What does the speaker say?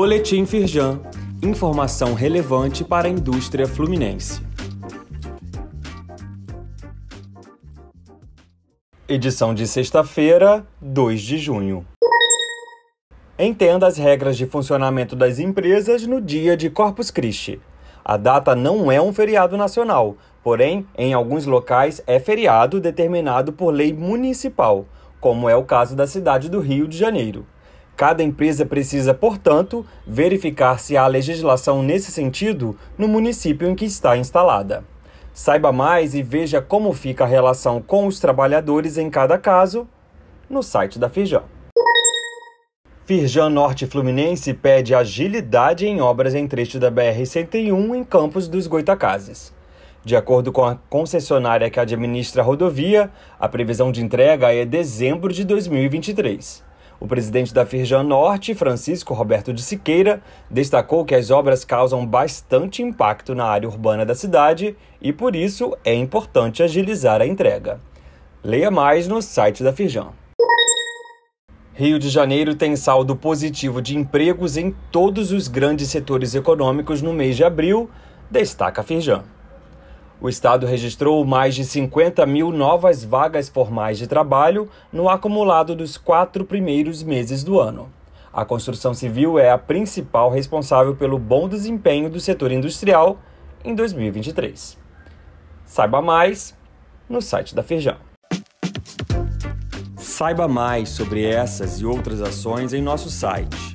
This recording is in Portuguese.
Boletim Firjan. Informação relevante para a indústria fluminense. Edição de sexta-feira, 2 de junho. Entenda as regras de funcionamento das empresas no dia de Corpus Christi. A data não é um feriado nacional, porém, em alguns locais é feriado determinado por lei municipal, como é o caso da cidade do Rio de Janeiro. Cada empresa precisa, portanto, verificar se há legislação nesse sentido no município em que está instalada. Saiba mais e veja como fica a relação com os trabalhadores em cada caso no site da Firjan. Firjan Norte Fluminense pede agilidade em obras em trecho da BR-101 em Campos dos Goitacazes. De acordo com a concessionária que administra a rodovia, a previsão de entrega é dezembro de 2023. O presidente da Firjan Norte, Francisco Roberto de Siqueira, destacou que as obras causam bastante impacto na área urbana da cidade e, por isso, é importante agilizar a entrega. Leia mais no site da Firjan. Rio de Janeiro tem saldo positivo de empregos em todos os grandes setores econômicos no mês de abril, destaca a Firjan o Estado registrou mais de 50 mil novas vagas formais de trabalho no acumulado dos quatro primeiros meses do ano. A construção civil é a principal responsável pelo bom desempenho do setor industrial em 2023. Saiba mais no site da Feijão. Saiba mais sobre essas e outras ações em nosso site